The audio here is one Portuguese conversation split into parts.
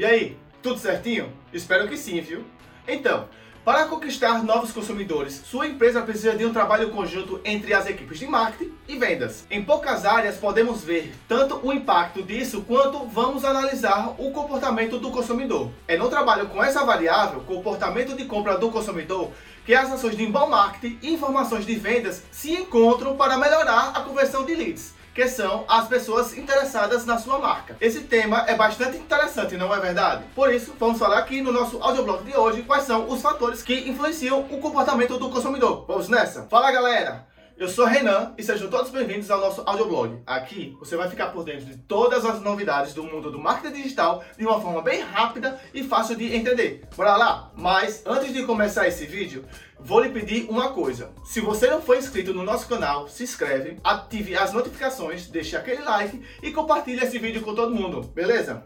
E aí, tudo certinho? Espero que sim, viu? Então, para conquistar novos consumidores, sua empresa precisa de um trabalho conjunto entre as equipes de marketing e vendas. Em poucas áreas podemos ver tanto o impacto disso quanto vamos analisar o comportamento do consumidor. É no trabalho com essa variável, comportamento de compra do consumidor, que as ações de inbound marketing e informações de vendas se encontram para melhorar a conversão de leads que são as pessoas interessadas na sua marca. Esse tema é bastante interessante, não é verdade? Por isso, vamos falar aqui no nosso audioblog de hoje quais são os fatores que influenciam o comportamento do consumidor. Vamos nessa? Fala galera! Eu sou Renan e sejam todos bem-vindos ao nosso audioblog. Aqui você vai ficar por dentro de todas as novidades do mundo do marketing digital de uma forma bem rápida e fácil de entender. Bora lá? Mas antes de começar esse vídeo, vou lhe pedir uma coisa. Se você não for inscrito no nosso canal, se inscreve, ative as notificações, deixe aquele like e compartilhe esse vídeo com todo mundo, beleza?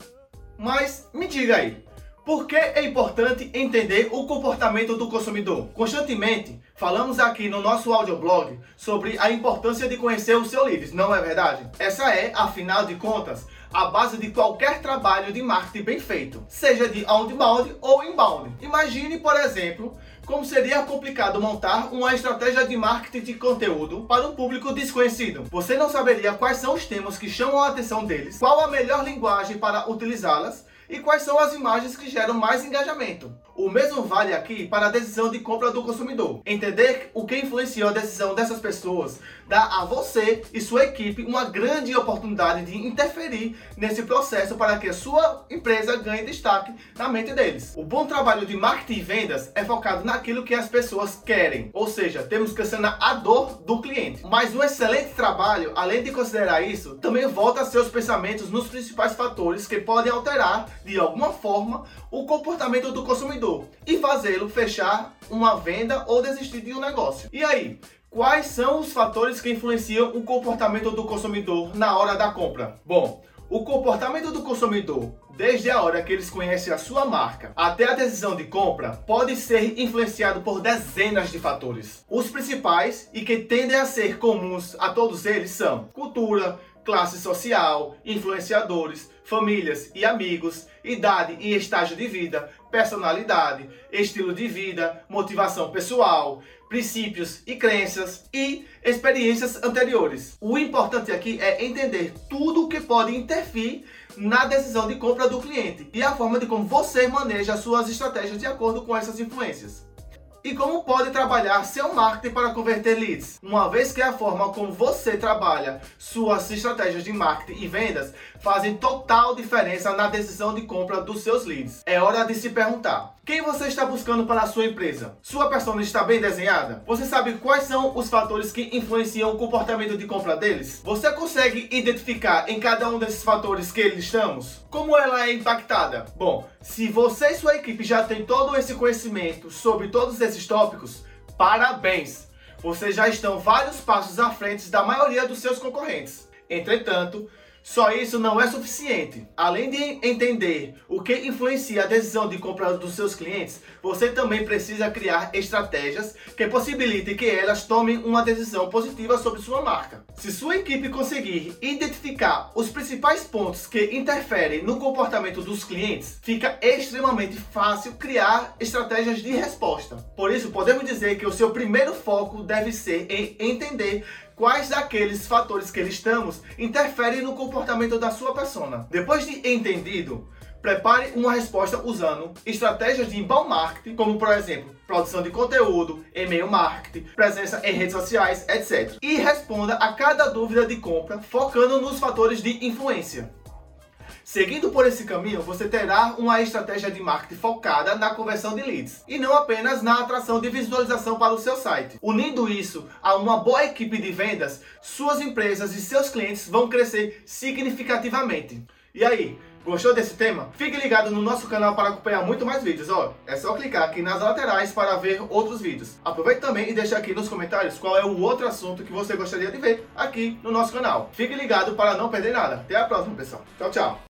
Mas me diga aí, por que é importante entender o comportamento do consumidor? Constantemente falamos aqui no nosso audioblog sobre a importância de conhecer os seus leads, não é verdade? Essa é, afinal de contas, a base de qualquer trabalho de marketing bem feito, seja de outbound ou inbound. Imagine, por exemplo, como seria complicado montar uma estratégia de marketing de conteúdo para um público desconhecido. Você não saberia quais são os temas que chamam a atenção deles, qual a melhor linguagem para utilizá-las e quais são as imagens que geram mais engajamento. O mesmo vale aqui para a decisão de compra do consumidor. Entender o que influenciou a decisão dessas pessoas dá a você e sua equipe uma grande oportunidade de interferir nesse processo para que a sua empresa ganhe destaque na mente deles. O bom trabalho de marketing e vendas é focado naquilo que as pessoas querem, ou seja, temos que sanar a dor do cliente. Mas um excelente trabalho, além de considerar isso, também volta seus pensamentos nos principais fatores que podem alterar de alguma forma o comportamento do consumidor e fazê-lo fechar uma venda ou desistir de um negócio. E aí, Quais são os fatores que influenciam o comportamento do consumidor na hora da compra? Bom, o comportamento do consumidor, desde a hora que eles conhecem a sua marca até a decisão de compra, pode ser influenciado por dezenas de fatores. Os principais e que tendem a ser comuns a todos eles são cultura, classe social, influenciadores, famílias e amigos, idade e estágio de vida, personalidade, estilo de vida, motivação pessoal, princípios e crenças e experiências anteriores. O importante aqui é entender tudo o que pode interferir na decisão de compra do cliente e a forma de como você maneja suas estratégias de acordo com essas influências e como pode trabalhar seu marketing para converter leads. Uma vez que a forma como você trabalha suas estratégias de marketing e vendas fazem total diferença na decisão de compra dos seus leads. É hora de se perguntar: quem você está buscando para a sua empresa? Sua persona está bem desenhada? Você sabe quais são os fatores que influenciam o comportamento de compra deles? Você consegue identificar em cada um desses fatores que estamos? Como ela é impactada? Bom, se você e sua equipe já tem todo esse conhecimento sobre todos esses tópicos, parabéns! Vocês já estão vários passos à frente da maioria dos seus concorrentes. Entretanto, só isso não é suficiente. Além de entender o que influencia a decisão de compra dos seus clientes, você também precisa criar estratégias que possibilitem que elas tomem uma decisão positiva sobre sua marca. Se sua equipe conseguir identificar os principais pontos que interferem no comportamento dos clientes, fica extremamente fácil criar estratégias de resposta. Por isso, podemos dizer que o seu primeiro foco deve ser em entender quais daqueles fatores que listamos interferem no comportamento da sua persona. Depois de entendido, prepare uma resposta usando estratégias de inbound marketing, como por exemplo, produção de conteúdo, e-mail marketing, presença em redes sociais, etc. E responda a cada dúvida de compra focando nos fatores de influência. Seguindo por esse caminho, você terá uma estratégia de marketing focada na conversão de leads e não apenas na atração de visualização para o seu site. Unindo isso a uma boa equipe de vendas, suas empresas e seus clientes vão crescer significativamente. E aí, Gostou desse tema? Fique ligado no nosso canal para acompanhar muito mais vídeos. Ó, é só clicar aqui nas laterais para ver outros vídeos. Aproveite também e deixe aqui nos comentários qual é o outro assunto que você gostaria de ver aqui no nosso canal. Fique ligado para não perder nada. Até a próxima, pessoal. Tchau, tchau.